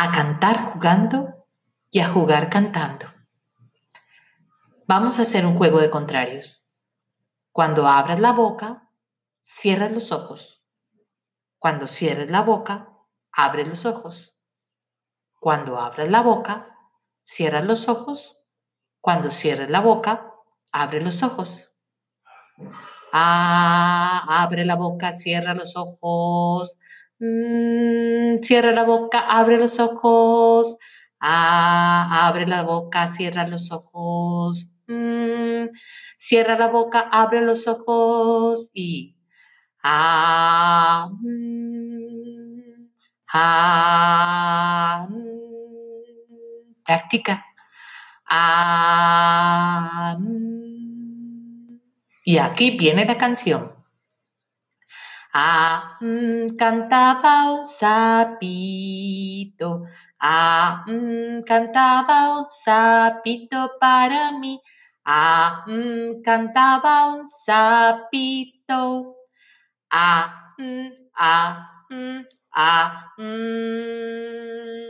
a cantar jugando y a jugar cantando. Vamos a hacer un juego de contrarios. Cuando abras la boca, cierras los ojos. Cuando cierres la boca, abres los ojos. Cuando abras la boca, cierras los ojos. Cuando cierres la boca, abre los ojos. Ah, abre la boca, cierra los ojos. Mm, cierra la boca, abre los ojos. Ah, abre la boca, cierra los ojos. Mm, cierra la boca, abre los ojos y ah, mm, ah, Práctica. Ah, y aquí viene la canción. Ah, cantaba un sapito. Ah, cantaba un sapito para mí. Ah, cantaba un sapito. Ah, ah, ah, ah.